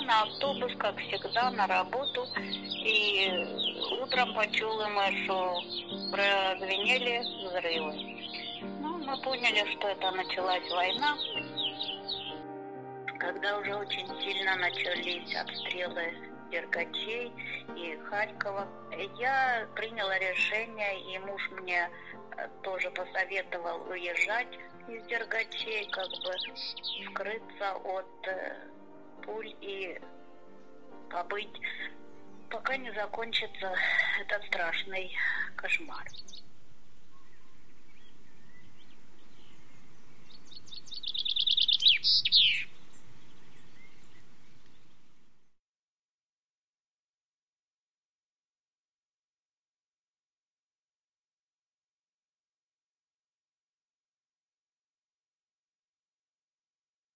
на автобус, как всегда, на работу. И утром почули мы, что прозвенели взрывы. Ну, мы поняли, что это началась война. Когда уже очень сильно начались обстрелы Дергачей и Харькова, я приняла решение, и муж мне э, тоже посоветовал уезжать из Дергачей, как бы скрыться от э, побыть, пока не закончится этот страшный кошмар.